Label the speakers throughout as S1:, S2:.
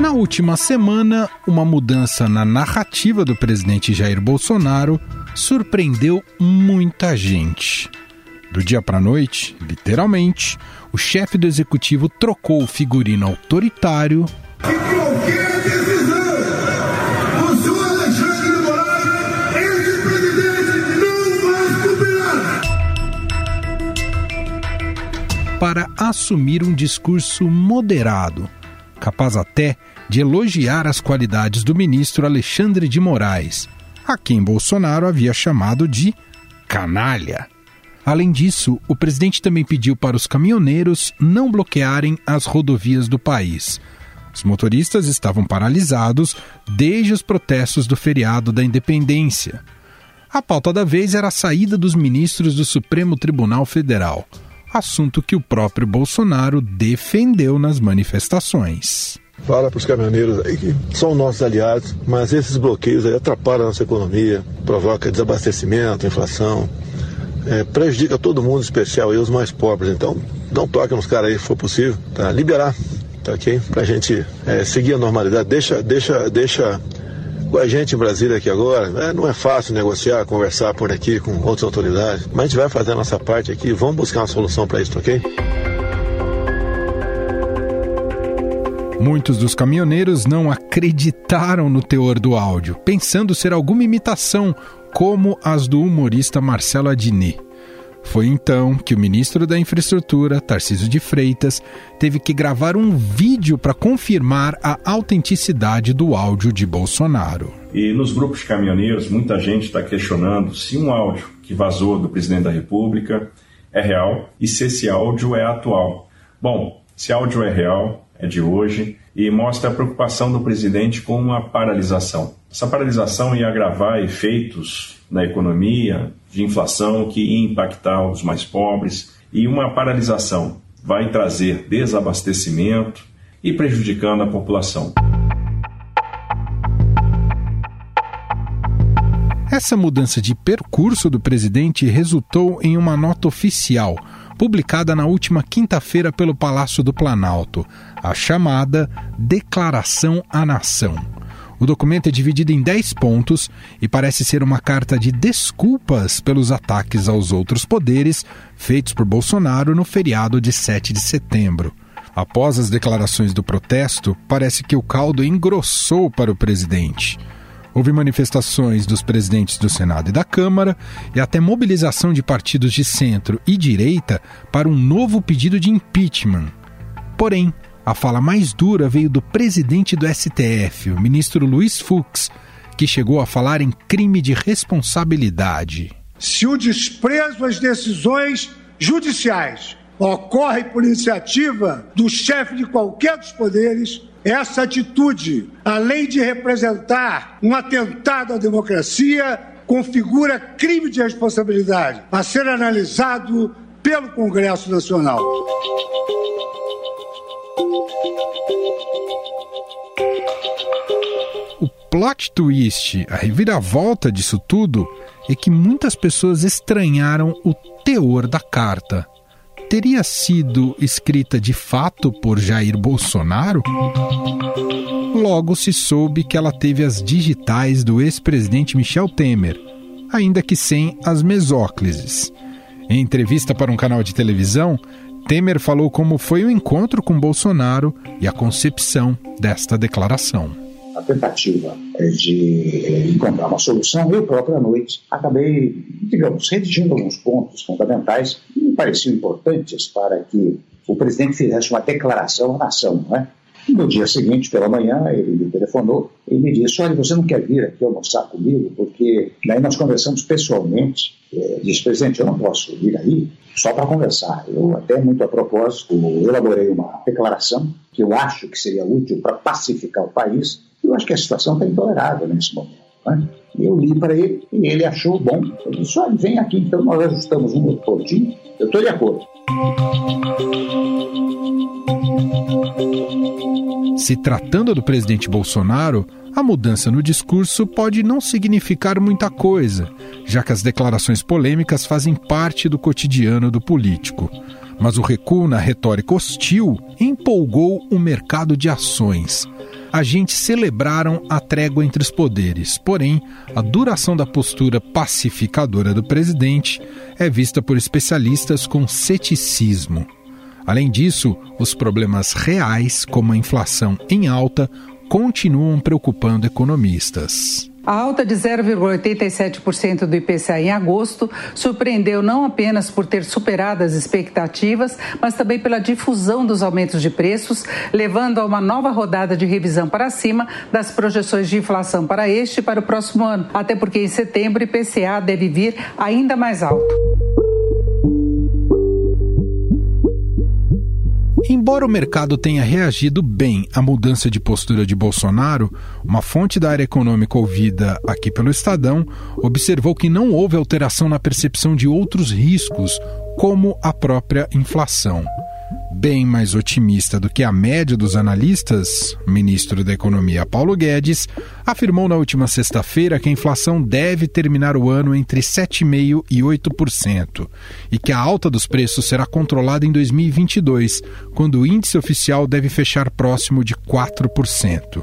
S1: Na última semana, uma mudança na narrativa do presidente Jair Bolsonaro surpreendeu muita gente. Do dia para a noite, literalmente, o chefe do executivo trocou o figurino autoritário. qualquer decisão do senhor Alexandre de Moraes, ex-presidente, não vai cumprirá. Para assumir um discurso moderado, capaz até de elogiar as qualidades do ministro Alexandre de Moraes, a quem Bolsonaro havia chamado de canalha. Além disso, o presidente também pediu para os caminhoneiros não bloquearem as rodovias do país. Os motoristas estavam paralisados desde os protestos do feriado da independência. A pauta da vez era a saída dos ministros do Supremo Tribunal Federal, assunto que o próprio Bolsonaro defendeu nas manifestações.
S2: Fala para os caminhoneiros aí que são nossos aliados, mas esses bloqueios aí atrapalham a nossa economia, provoca desabastecimento, inflação, é, prejudica todo mundo, especial aí os mais pobres. Então, um toque nos caras aí, se for possível, tá? Liberar, tá ok? Pra gente é, seguir a normalidade. Deixa, deixa, deixa com a gente em Brasília aqui agora. É, não é fácil negociar, conversar por aqui com outras autoridades, mas a gente vai fazer a nossa parte aqui. Vamos buscar uma solução para isso, ok?
S1: Muitos dos caminhoneiros não acreditaram no teor do áudio, pensando ser alguma imitação como as do humorista Marcelo Adnet. Foi então que o ministro da Infraestrutura, Tarcísio de Freitas, teve que gravar um vídeo para confirmar a autenticidade do áudio de Bolsonaro.
S3: E nos grupos de caminhoneiros, muita gente está questionando se um áudio que vazou do presidente da República é real e se esse áudio é atual. Bom, se áudio é real, é de hoje, e mostra a preocupação do presidente com uma paralisação. Essa paralisação ia agravar efeitos na economia, de inflação, que ia impactar os mais pobres, e uma paralisação vai trazer desabastecimento e prejudicando a população.
S1: Essa mudança de percurso do presidente resultou em uma nota oficial publicada na última quinta-feira pelo Palácio do Planalto, a chamada Declaração à Nação. O documento é dividido em 10 pontos e parece ser uma carta de desculpas pelos ataques aos outros poderes feitos por Bolsonaro no feriado de 7 de setembro. Após as declarações do protesto, parece que o caldo engrossou para o presidente. Houve manifestações dos presidentes do Senado e da Câmara e até mobilização de partidos de centro e direita para um novo pedido de impeachment. Porém, a fala mais dura veio do presidente do STF, o ministro Luiz Fux, que chegou a falar em crime de responsabilidade.
S4: Se o desprezo às decisões judiciais ocorre por iniciativa do chefe de qualquer dos poderes, essa atitude, além de representar um atentado à democracia, configura crime de responsabilidade a ser analisado pelo Congresso Nacional.
S1: O plot twist, a reviravolta disso tudo, é que muitas pessoas estranharam o teor da carta teria sido escrita de fato por Jair Bolsonaro? Logo se soube que ela teve as digitais do ex-presidente Michel Temer, ainda que sem as mesóclises. Em entrevista para um canal de televisão, Temer falou como foi o encontro com Bolsonaro e a concepção desta declaração
S5: a tentativa eh, de eh, encontrar uma solução, eu próprio à noite acabei, digamos, redigindo alguns pontos fundamentais que me pareciam importantes para que o presidente fizesse uma declaração à nação, não é? No dia seguinte, pela manhã, ele me telefonou e me disse: Olha, você não quer vir aqui almoçar comigo? Porque daí nós conversamos pessoalmente. É, disse, presidente, eu não posso vir aí só para conversar. Eu, até muito a propósito, elaborei uma declaração que eu acho que seria útil para pacificar o país eu acho que a situação está intolerável nesse momento. Né? Eu li para ele e ele achou bom. Ele disse: olha, vem aqui, então nós ajustamos um pontinho. Eu estou de acordo.
S1: Se tratando do presidente Bolsonaro, a mudança no discurso pode não significar muita coisa, já que as declarações polêmicas fazem parte do cotidiano do político. Mas o recuo na retórica hostil empolgou o mercado de ações. Agentes celebraram a trégua entre os poderes, porém, a duração da postura pacificadora do presidente é vista por especialistas com ceticismo. Além disso, os problemas reais, como a inflação em alta, continuam preocupando economistas.
S6: A alta de 0,87% do IPCA em agosto surpreendeu não apenas por ter superado as expectativas, mas também pela difusão dos aumentos de preços, levando a uma nova rodada de revisão para cima das projeções de inflação para este e para o próximo ano, até porque em setembro o IPCA deve vir ainda mais alto.
S1: Embora o mercado tenha reagido bem à mudança de postura de Bolsonaro, uma fonte da área econômica ouvida aqui pelo Estadão observou que não houve alteração na percepção de outros riscos, como a própria inflação bem mais otimista do que a média dos analistas, o ministro da Economia Paulo Guedes afirmou na última sexta-feira que a inflação deve terminar o ano entre 7,5% e 8% e que a alta dos preços será controlada em 2022, quando o índice oficial deve fechar próximo de 4%.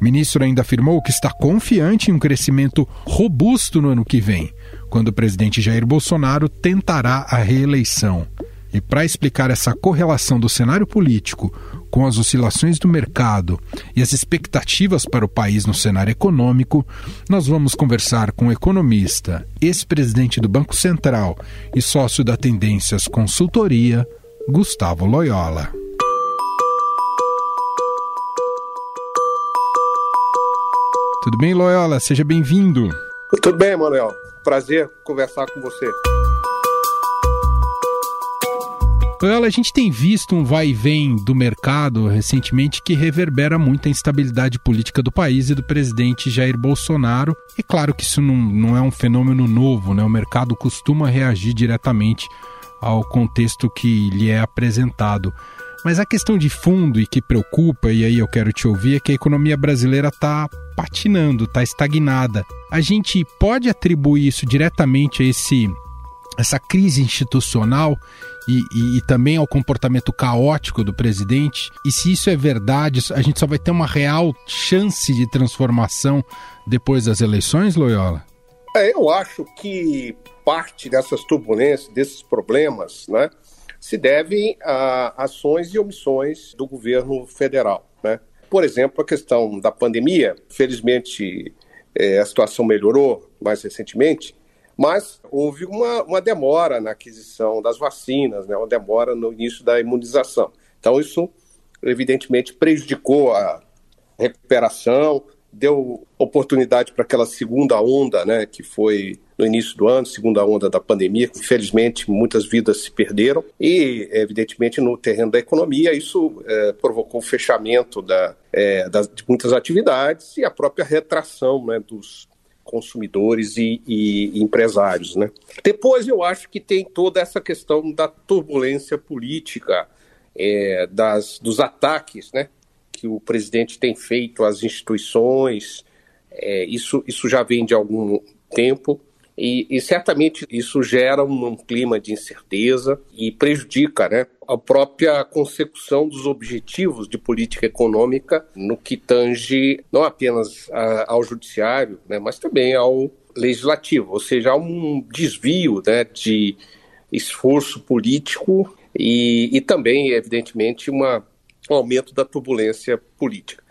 S1: O ministro ainda afirmou que está confiante em um crescimento robusto no ano que vem, quando o presidente Jair Bolsonaro tentará a reeleição. E para explicar essa correlação do cenário político com as oscilações do mercado e as expectativas para o país no cenário econômico, nós vamos conversar com o economista, ex-presidente do Banco Central e sócio da Tendências Consultoria, Gustavo Loyola. Tudo bem, Loyola? Seja bem-vindo.
S7: Tudo bem, Manuel. Prazer conversar com você.
S1: Ela, a gente tem visto um vai e vem do mercado recentemente que reverbera muito a instabilidade política do país e do presidente Jair Bolsonaro. E claro que isso não, não é um fenômeno novo, né? O mercado costuma reagir diretamente ao contexto que lhe é apresentado. Mas a questão de fundo e que preocupa, e aí eu quero te ouvir, é que a economia brasileira está patinando, está estagnada. A gente pode atribuir isso diretamente a esse essa crise institucional e, e, e, também ao comportamento caótico do presidente. E se isso é verdade, a gente só vai ter uma real chance de transformação depois das eleições, Loyola?
S7: É, eu acho que parte dessas turbulências, desses problemas, né, se devem a ações e omissões do governo federal. Né? Por exemplo, a questão da pandemia, felizmente é, a situação melhorou mais recentemente, mas houve uma, uma demora na aquisição das vacinas, né, uma demora no início da imunização. Então, isso evidentemente prejudicou a recuperação, deu oportunidade para aquela segunda onda, né, que foi no início do ano, segunda onda da pandemia. Infelizmente, muitas vidas se perderam e, evidentemente, no terreno da economia, isso é, provocou o fechamento da, é, das, de muitas atividades e a própria retração né, dos, consumidores e, e, empresários. Né? Depois eu acho que tem toda essa questão da turbulência política, é, das, dos ataques né, que o presidente tem feito às instituições. É, isso, isso já vem de algum tempo. E, e, certamente isso gera um, um, clima de incerteza e prejudica né, a própria consecução dos objetivos de política econômica no que tange não apenas a, ao judiciário, né, mas também ao legislativo, ou seja, há um desvio né, de esforço político e, e também, evidentemente, uma, um aumento da turbulência política.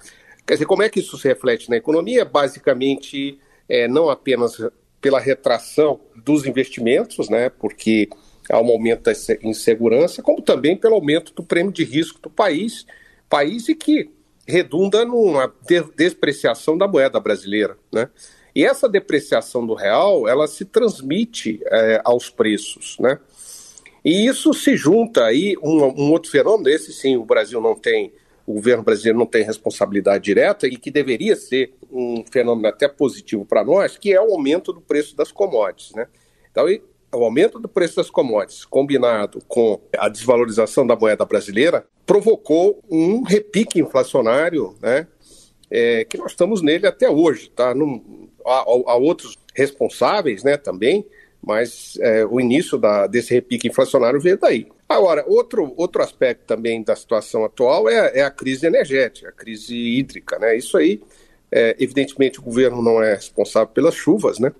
S7: Quer dizer, como é que isso se reflete na economia? Basicamente, é, não apenas pela retração dos investimentos, né, porque há um aumento da insegurança, como também pelo aumento do prêmio de risco do país, país e que redunda numa despreciação da moeda brasileira, né? E essa depreciação do real, ela se transmite é, aos preços, né? E isso se junta aí um, um outro fenômeno, esse sim o Brasil não tem o governo brasileiro não tem responsabilidade direta e que deveria ser um fenômeno até positivo para nós, que é o aumento do preço das commodities. Né? Então, o aumento do preço das commodities, combinado com a desvalorização da moeda brasileira, provocou um repique inflacionário né, é, que nós estamos nele até hoje. Tá? Num, há, há outros responsáveis né, também, Mas é, o início da, desse repique inflacionário veio daí. Agora, outro, outro aspecto também da situação atual é, é a crise energética, a crise hídrica. Né? Isso aí, é, evidentemente, o governo não é responsável pelas chuvas, né?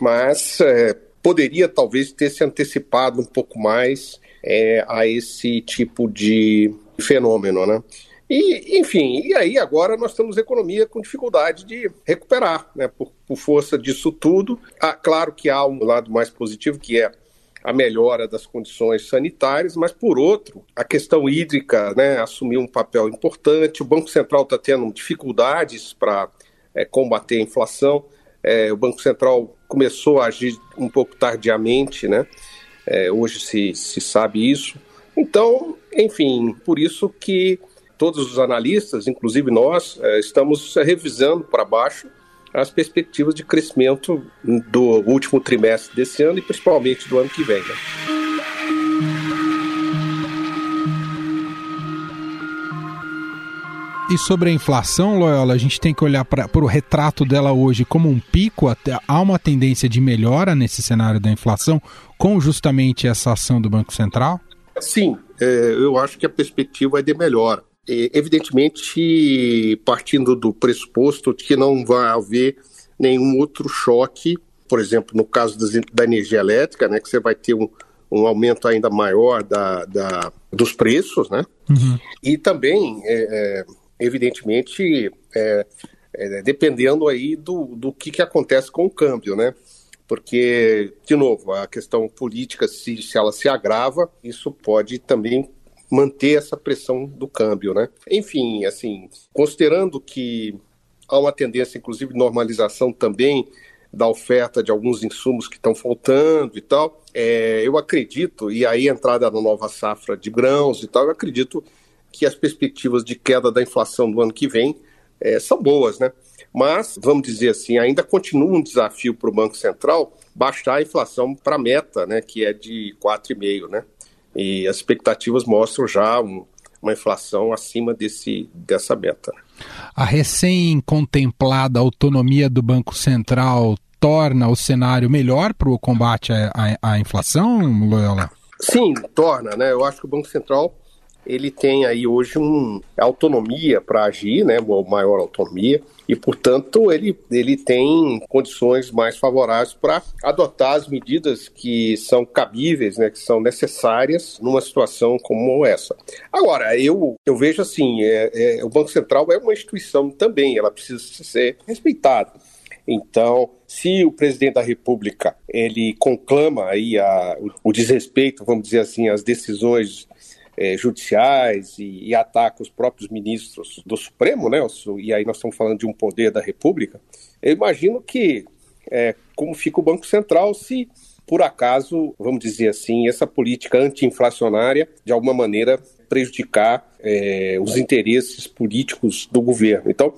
S7: mas é, poderia talvez ter se antecipado um pouco mais é, a esse tipo de fenômeno. Né? E, enfim, e aí agora nós temos economia com dificuldade de recuperar, né, por, por força disso tudo. Ah, claro que há um lado mais positivo, que é a melhora das condições sanitárias, mas por outro, a questão hídrica né, assumiu um papel importante. O Banco Central está tendo dificuldades para é, combater a inflação. É, o Banco Central começou a agir um pouco tardiamente, né? É, hoje se, se sabe isso. Então, enfim, por isso que todos os analistas, inclusive nós, eh, estamos revisando para baixo as perspectivas de crescimento do último trimestre desse ano e principalmente do ano que vem. Né?
S1: E sobre a inflação, Loyola, a gente tem que olhar para o retrato dela hoje como um pico. Há uma tendência de melhora nesse cenário da inflação com justamente essa ação do Banco Central?
S7: Sim, é, eu acho que a perspectiva é de melhora. É, evidentemente partindo do pressuposto de que não vai haver nenhum outro choque, por exemplo, no caso da energia elétrica, né, que você vai ter um, um aumento ainda maior da, da dos preços, né? Uhum. E também, é, é, evidentemente, é, é, dependendo aí do, do que, que acontece com o câmbio, né? Porque, de novo, a questão política, se, se ela se agrava, isso pode também manter essa pressão do câmbio, né? Enfim, assim, considerando que há uma tendência, inclusive, de normalização também da oferta de alguns insumos que estão faltando e tal, é, eu acredito, e aí a entrada na nova safra de grãos e tal, eu acredito que as perspectivas de queda da inflação do ano que vem é, são boas, né? Mas, vamos dizer assim, ainda continua um desafio para o Banco Central baixar a inflação para a meta, né, que é de 4,5%, né? E as expectativas mostram já um, uma inflação acima desse, dessa meta.
S1: A recém-contemplada autonomia do Banco Central torna o cenário melhor para o combate à, à, à inflação, Loyola?
S7: Sim, torna, né? Eu acho que o Banco Central ele tem aí hoje um autonomia para agir, né, uma maior autonomia, e, portanto, ele, ele tem condições mais favoráveis para adotar as medidas que são cabíveis, né, que são necessárias numa situação como essa. Agora, eu, eu vejo assim, é, é, o Banco Central é uma instituição também, ela precisa ser respeitada. Então, se o presidente da República ele conclama aí a, o desrespeito, vamos dizer assim, às decisões é, judiciais e, e ataca os próprios ministros do Supremo, né? E aí nós estamos falando de um poder da República. Eu imagino que é, como fica o Banco Central se por acaso, vamos dizer assim, essa política anti-inflacionária de alguma maneira prejudicar é, os interesses políticos do governo. Então,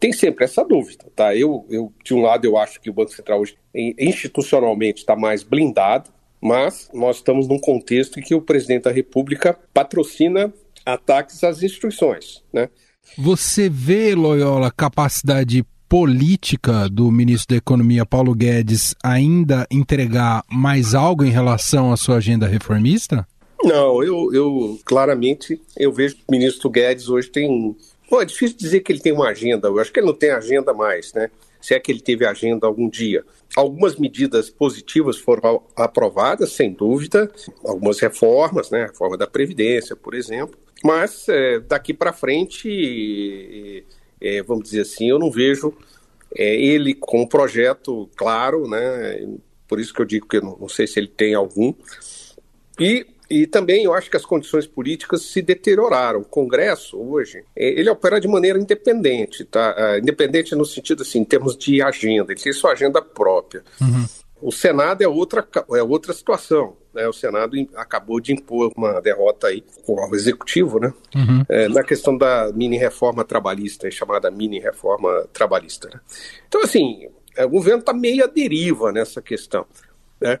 S7: tem sempre essa dúvida, tá? Eu, eu, de um lado, eu acho que o Banco Central hoje institucionalmente está mais blindado, mas nós estamos num contexto em que o presidente da República patrocina ataques às instituições, né?
S1: Você vê, Loyola, capacidade política do ministro da Economia, Paulo Guedes, ainda entregar mais algo em relação à sua agenda reformista?
S7: Não, eu, eu claramente eu vejo que o ministro Guedes hoje tem. Pô, é difícil dizer que ele tem uma agenda, eu acho que ele não tem agenda mais, né? Se é que ele teve agenda algum dia. Algumas medidas positivas foram aprovadas, sem dúvida, algumas reformas, né, a reforma da Previdência, por exemplo, mas é, daqui para frente, é, vamos dizer assim, eu não vejo é, ele com um projeto claro, né, por isso que eu digo que eu não, não sei se ele tem algum, e e também eu acho que as condições políticas se deterioraram. O Congresso, hoje, é, ele opera de maneira independente, tá? Ah, independente no sentido, assim, em termos de agenda, ele tem sua agenda própria. Uhum. O Senado é outra, é outra situação. Né? O Senado acabou de impor uma derrota aí com o Executivo, né? Uhum. É, na questão da mini-reforma trabalhista, chamada mini-reforma trabalhista. Né? Então, assim, é, o governo está meio à deriva nessa questão. Né?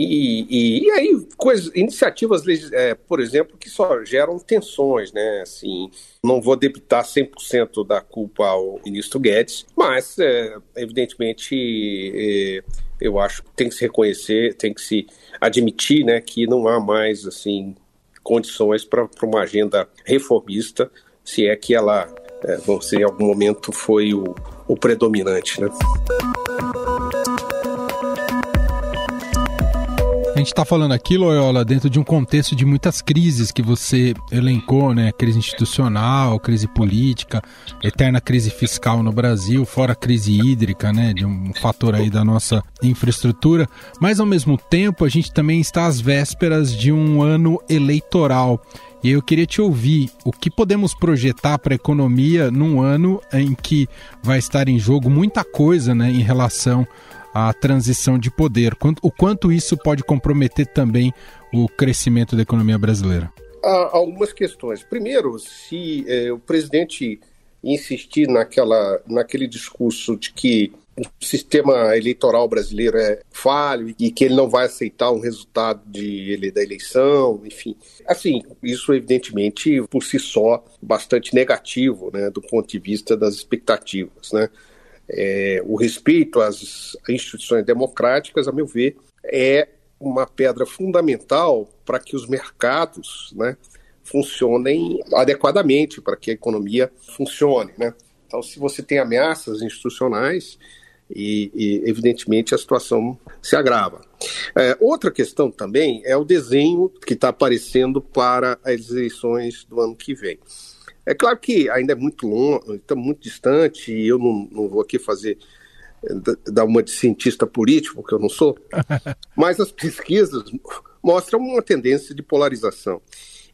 S7: E, e, e, aí, coisas, iniciativas, é, por exemplo, que só geram tensões, né? Assim, não vou debitar 100% da culpa ao ministro Guedes, mas, é, evidentemente, é, eu acho que tem que se reconhecer, tem que se admitir né, que não há mais assim condições para uma agenda reformista, se é que ela, é, se em algum momento foi o, o predominante. Né?
S1: A gente está falando aqui, Loyola, dentro de um contexto de muitas crises que você elencou, né? Crise institucional, crise política, eterna crise fiscal no Brasil, fora a crise hídrica, né? De um fator aí da nossa infraestrutura. Mas ao mesmo tempo, a gente também está às vésperas de um ano eleitoral. E eu queria te ouvir o que podemos projetar para a economia num ano em que vai estar em jogo muita coisa né, em relação a transição de poder. O quanto isso pode comprometer também o crescimento da economia brasileira?
S7: Há algumas questões. Primeiro, se é, o presidente insistir naquela, naquele discurso de que o sistema eleitoral brasileiro é falho e que ele não vai aceitar um resultado de, ele, da eleição, enfim. Assim, isso evidentemente por si só bastante negativo, né, do ponto de vista das expectativas, né. É, o respeito às instituições democráticas, a meu ver, é uma pedra fundamental para que os mercados né, funcionem adequadamente, para que a economia funcione. Né? Então, se você tem ameaças institucionais, e, e evidentemente a situação se agrava. É, outra questão também é o desenho que está aparecendo para as eleições do ano que vem. É claro que ainda é muito longe, está muito distante, e eu não, não vou aqui fazer dar uma de cientista político, porque eu não sou, mas as pesquisas mostram uma tendência de polarização.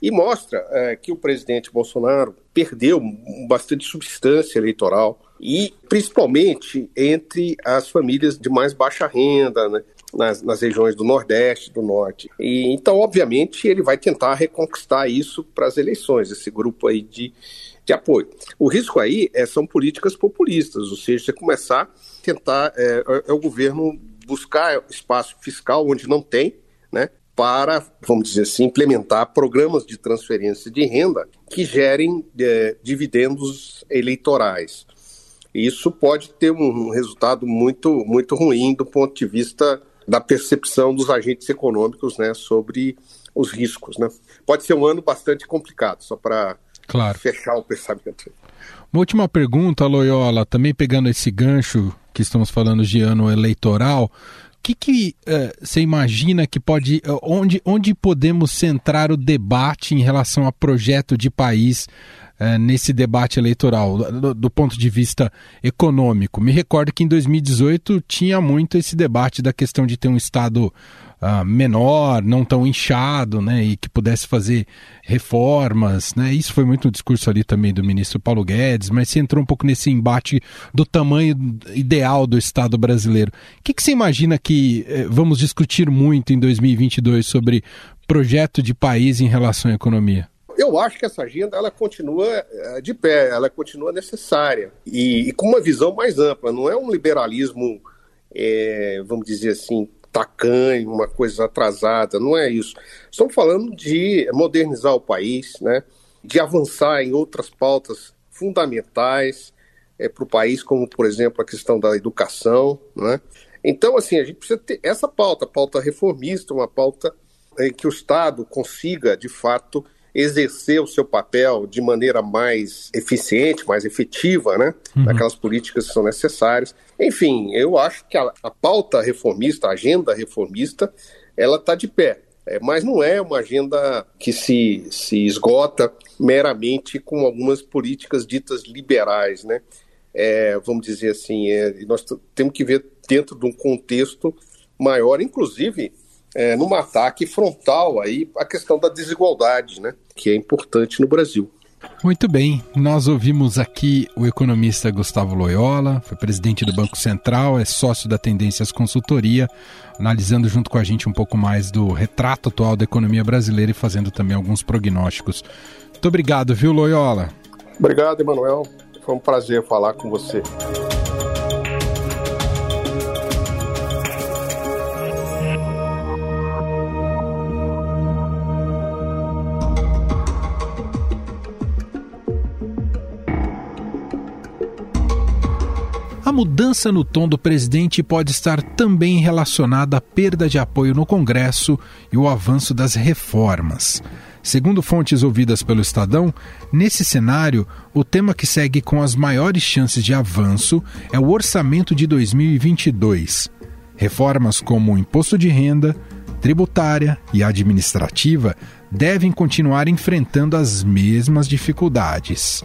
S7: E mostra é, que o presidente Bolsonaro perdeu bastante substância eleitoral, e principalmente entre as famílias de mais baixa renda, né? Nas, nas regiões do Nordeste, do Norte. E, então, obviamente, ele vai tentar reconquistar isso para as eleições, esse grupo aí de, de apoio. O risco aí é, são políticas populistas, ou seja, você começar a tentar, é, é, é o governo buscar espaço fiscal onde não tem, né, para, vamos dizer assim, implementar programas de transferência de renda que gerem é, dividendos eleitorais. Isso pode ter um resultado muito, muito ruim do ponto de vista da percepção dos agentes econômicos né, sobre os riscos. Né? Pode ser um ano bastante complicado, só para claro. fechar o pensamento.
S1: Uma última pergunta, Loyola, também pegando esse gancho que estamos falando de ano eleitoral, o que, que uh, você imagina que pode. Uh, onde, onde podemos centrar o debate em relação a projeto de país é, nesse debate eleitoral, do, do, ponto de vista econômico. Me recordo que em 2018 tinha muito esse debate da questão de ter um Estado uh, menor, não tão inchado, né, e que pudesse fazer reformas. Né? Isso foi muito no discurso ali também do ministro Paulo Guedes, mas se entrou um pouco nesse embate do tamanho ideal do Estado brasileiro. O que, que você imagina que eh, vamos discutir muito em 2022 sobre projeto de país em relação à economia?
S7: Eu acho que essa agenda ela continua eh, de pé, ela continua necessária e, e com uma visão mais ampla. Não é um liberalismo, é, vamos dizer assim, tacanho, uma coisa atrasada. Não é isso. Estamos falando de modernizar o país, né? De avançar em outras pautas fundamentais é, para o país, como por exemplo a questão da educação, né? Então, assim, a gente precisa ter essa pauta, pauta reformista, uma pauta em que o Estado consiga, de fato, exercer o seu papel de maneira mais eficiente, mais efetiva, né? Uhum. Naquelas políticas que são necessárias. Enfim, eu acho que a, a pauta reformista, a agenda reformista, ela está de pé. É, mas não é uma agenda que se, se esgota meramente com algumas políticas ditas liberais, né? É, vamos dizer assim, é, nós temos que ver dentro de um contexto maior, inclusive é, num ataque frontal aí a questão da desigualdade, né, que é importante no Brasil.
S1: Muito bem, nós ouvimos aqui o economista Gustavo Loyola, foi presidente do Banco Central, é sócio da Tendências Consultoria, analisando junto com a gente um pouco mais do retrato atual da economia brasileira e fazendo também alguns prognósticos. Muito obrigado, viu, Loyola?
S7: Obrigado, Emanuel. Foi um prazer falar com você.
S1: Mudança no tom do presidente pode estar também relacionada à perda de apoio no Congresso e o avanço das reformas. Segundo fontes ouvidas pelo Estadão, nesse cenário, o tema que segue com as maiores chances de avanço é o orçamento de 2022. Reformas como o imposto de renda, tributária e administrativa devem continuar enfrentando as mesmas dificuldades.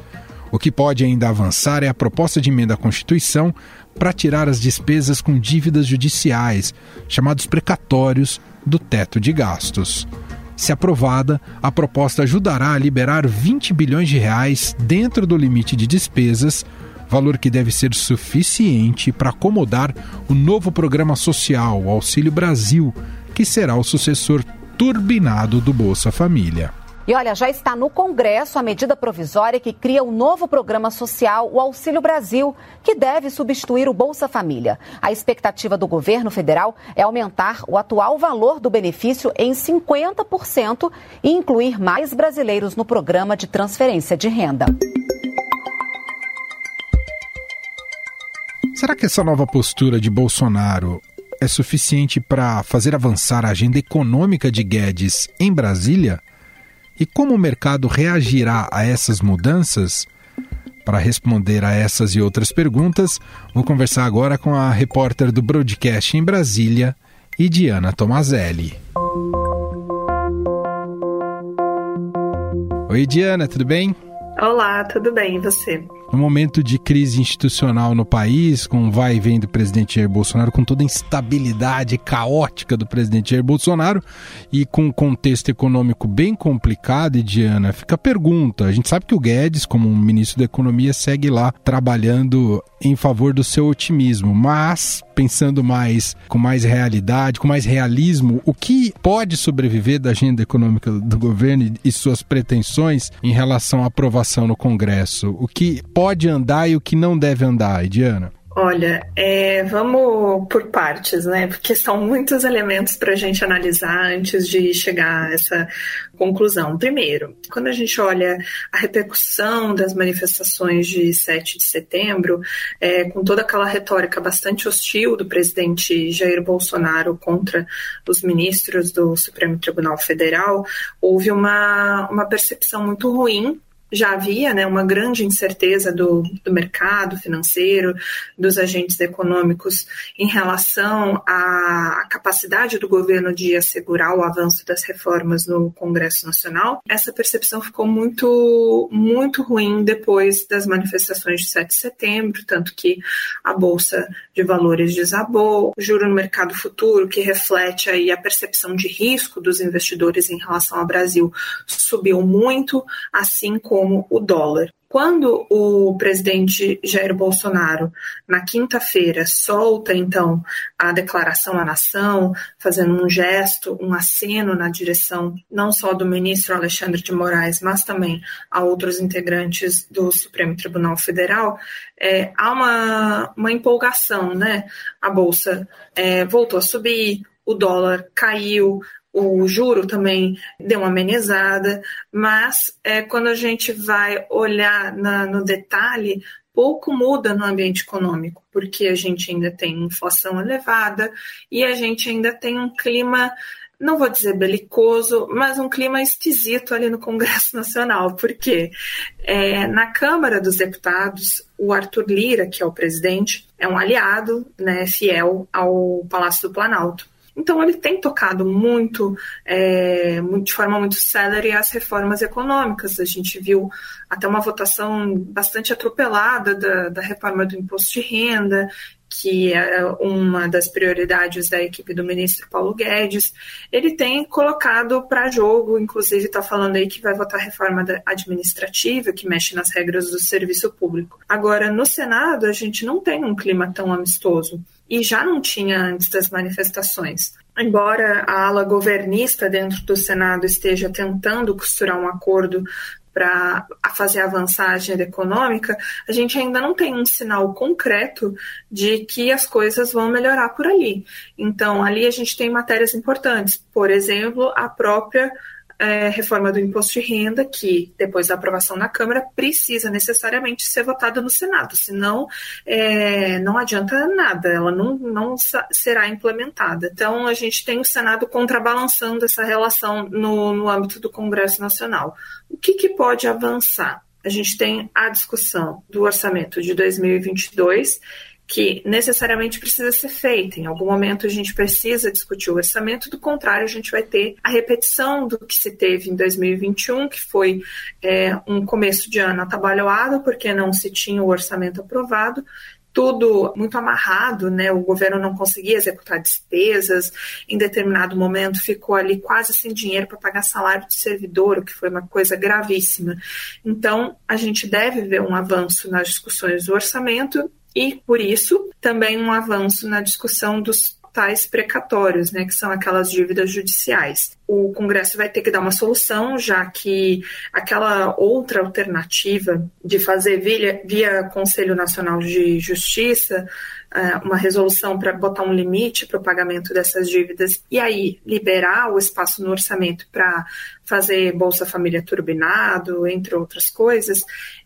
S1: O que pode ainda avançar é a proposta de emenda à Constituição para tirar as despesas com dívidas judiciais, chamados precatórios, do teto de gastos. Se aprovada, a proposta ajudará a liberar 20 bilhões de reais dentro do limite de despesas, valor que deve ser suficiente para acomodar o novo programa social, o Auxílio Brasil, que será o sucessor turbinado do Bolsa Família.
S8: E olha, já está no Congresso a medida provisória que cria o um novo programa social, o Auxílio Brasil, que deve substituir o Bolsa Família. A expectativa do governo federal é aumentar o atual valor do benefício em 50% e incluir mais brasileiros no programa de transferência de renda.
S1: Será que essa nova postura de Bolsonaro é suficiente para fazer avançar a agenda econômica de Guedes em Brasília? E como o mercado reagirá a essas mudanças? Para responder a essas e outras perguntas, vou conversar agora com a repórter do Broadcast em Brasília, Diana Tomazelli. Oi, Diana, tudo bem?
S9: Olá, tudo bem, e você?
S1: No momento de crise institucional no país, com o vai e vem do presidente Jair Bolsonaro, com toda a instabilidade caótica do presidente Jair Bolsonaro e com um contexto econômico bem complicado, e Diana, fica a pergunta. A gente sabe que o Guedes, como ministro da Economia, segue lá trabalhando em favor do seu otimismo, mas pensando mais com mais realidade, com mais realismo, o que pode sobreviver da agenda econômica do governo e suas pretensões em relação à aprovação no Congresso? O que andar e o que não deve andar, Diana?
S9: Olha, é, vamos por partes, né? Porque são muitos elementos para a gente analisar antes de chegar a essa conclusão. Primeiro, quando a gente olha a repercussão das manifestações de 7 de setembro, é, com toda aquela retórica bastante hostil do presidente Jair Bolsonaro contra os ministros do Supremo Tribunal Federal, houve uma, uma percepção muito ruim já havia né, uma grande incerteza do, do, mercado financeiro, dos agentes econômicos em relação à capacidade do governo de assegurar o avanço das reformas no Congresso Nacional. Essa percepção ficou muito, muito ruim depois das manifestações de 7 de setembro, tanto que a Bolsa de Valores desabou, o juro no mercado futuro, que reflete aí a percepção de risco dos investidores em relação ao Brasil, subiu muito, assim como como o dólar. Quando o presidente Jair Bolsonaro, na quinta-feira, solta então a declaração à nação, fazendo um gesto, um aceno na direção não só do ministro Alexandre de Moraes, mas também a outros integrantes do Supremo Tribunal Federal, é, há uma, uma empolgação, né? A bolsa é, voltou a subir, o dólar caiu, o juro também deu uma amenizada, mas é, quando a gente vai olhar na, no detalhe, pouco muda no ambiente econômico, porque a gente ainda tem inflação elevada e a gente ainda tem um clima, não vou dizer belicoso, mas um clima esquisito ali no Congresso Nacional, porque é, na Câmara dos Deputados, o Arthur Lira, que é o presidente, é um aliado né, fiel ao Palácio do Planalto. Então, ele tem tocado muito, é, de forma muito célere, as reformas econômicas. A gente viu até uma votação bastante atropelada da, da reforma do imposto de renda, que é uma das prioridades da equipe do ministro Paulo Guedes, ele tem colocado para jogo, inclusive está falando aí que vai votar reforma administrativa, que mexe nas regras do serviço público. Agora, no Senado, a gente não tem um clima tão amistoso e já não tinha antes das manifestações. Embora a ala governista dentro do Senado esteja tentando costurar um acordo para fazer avançar a agenda econômica, a gente ainda não tem um sinal concreto de que as coisas vão melhorar por ali. Então, ali a gente tem matérias importantes, por exemplo, a própria é, reforma do imposto de renda, que depois da aprovação na Câmara precisa necessariamente ser votada no Senado, senão é, não adianta nada, ela não, não será implementada. Então, a gente tem o Senado contrabalançando essa relação no, no âmbito do Congresso Nacional. O que, que pode avançar? A gente tem a discussão do orçamento de 2022 que necessariamente precisa ser feita. Em algum momento a gente precisa discutir o orçamento, do contrário, a gente vai ter a repetição do que se teve em 2021, que foi é, um começo de ano atabalhoado, porque não se tinha o orçamento aprovado, tudo muito amarrado, né? O governo não conseguia executar despesas, em determinado momento ficou ali quase sem dinheiro para pagar salário de servidor, o que foi uma coisa gravíssima. Então, a gente deve ver um avanço nas discussões do orçamento e, por isso, também um avanço na discussão dos tais precatórios, né, que são aquelas dívidas judiciais. O Congresso vai ter que dar uma solução, já que aquela outra alternativa de fazer via, via Conselho Nacional de Justiça é, uma resolução para botar um limite para o pagamento dessas dívidas e aí liberar o espaço no orçamento para fazer Bolsa Família turbinado, entre outras coisas,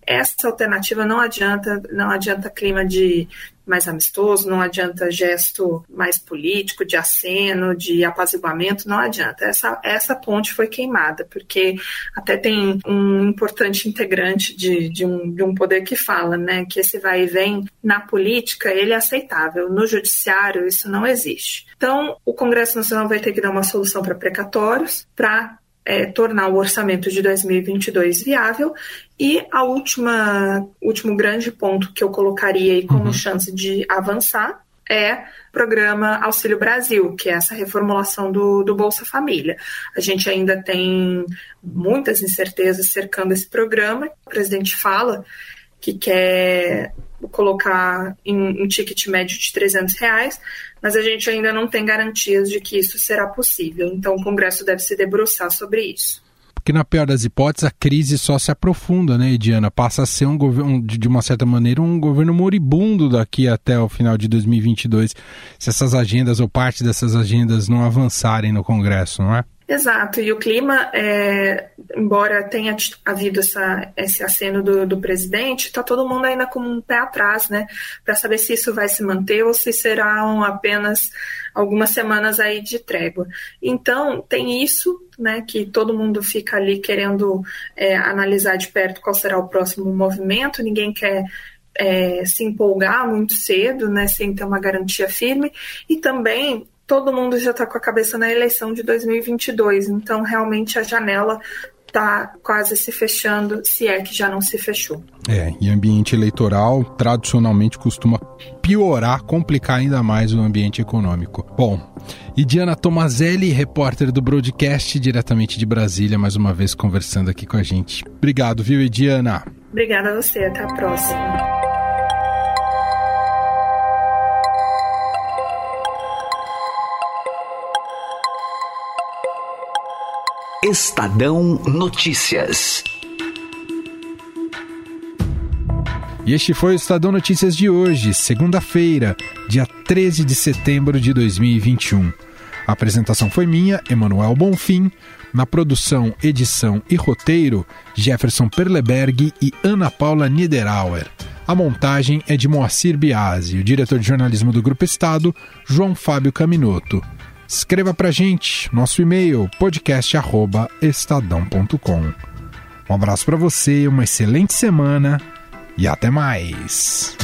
S9: essa alternativa não adianta, não adianta clima de mais amistoso, não adianta gesto mais político, de aceno, de apaziguamento, não adianta. Essa, essa ponte foi queimada, porque até tem um importante integrante de, de, um, de um poder que fala né, que esse vai e vem na política ele é aceitável, no judiciário isso não existe. Então, o Congresso Nacional vai ter que dar uma solução para precatórios, para é, tornar o orçamento de 2022 viável. E a última, último grande ponto que eu colocaria aí como uhum. chance de avançar é o programa Auxílio Brasil, que é essa reformulação do, do Bolsa Família. A gente ainda tem muitas incertezas cercando esse programa. O presidente fala que quer colocar em um ticket médio de 300 reais, mas a gente ainda não tem garantias de que isso será possível. Então, o Congresso deve se debruçar sobre isso.
S1: Porque, na pior das hipóteses, a crise só se aprofunda, né, Ediana? Passa a ser, um governo, de uma certa maneira, um governo moribundo daqui até o final de 2022, se essas agendas ou parte dessas agendas não avançarem no Congresso, não é?
S9: Exato, e o clima, é, embora tenha havido essa, esse aceno do, do presidente, está todo mundo ainda com um pé atrás, né, para saber se isso vai se manter ou se serão apenas algumas semanas aí de trégua. Então, tem isso, né, que todo mundo fica ali querendo é, analisar de perto qual será o próximo movimento, ninguém quer é, se empolgar muito cedo, né, sem ter uma garantia firme, e também todo mundo já está com a cabeça na eleição de 2022, então realmente a janela está quase se fechando, se é que já não se fechou.
S1: É, e ambiente eleitoral tradicionalmente costuma piorar, complicar ainda mais o ambiente econômico. Bom, e Diana Tomazelli, repórter do Broadcast, diretamente de Brasília, mais uma vez conversando aqui com a gente. Obrigado, viu, Diana?
S9: Obrigada a você, até a próxima.
S10: Estadão Notícias.
S1: E este foi o Estadão Notícias de hoje, segunda-feira, dia 13 de setembro de 2021. A apresentação foi minha, Emanuel Bonfim. Na produção, edição e roteiro, Jefferson Perleberg e Ana Paula Niederauer. A montagem é de Moacir Biasi, o diretor de jornalismo do Grupo Estado, João Fábio Caminoto. Escreva pra gente, nosso e-mail podcast@estadão.com. Um abraço para você, uma excelente semana e até mais.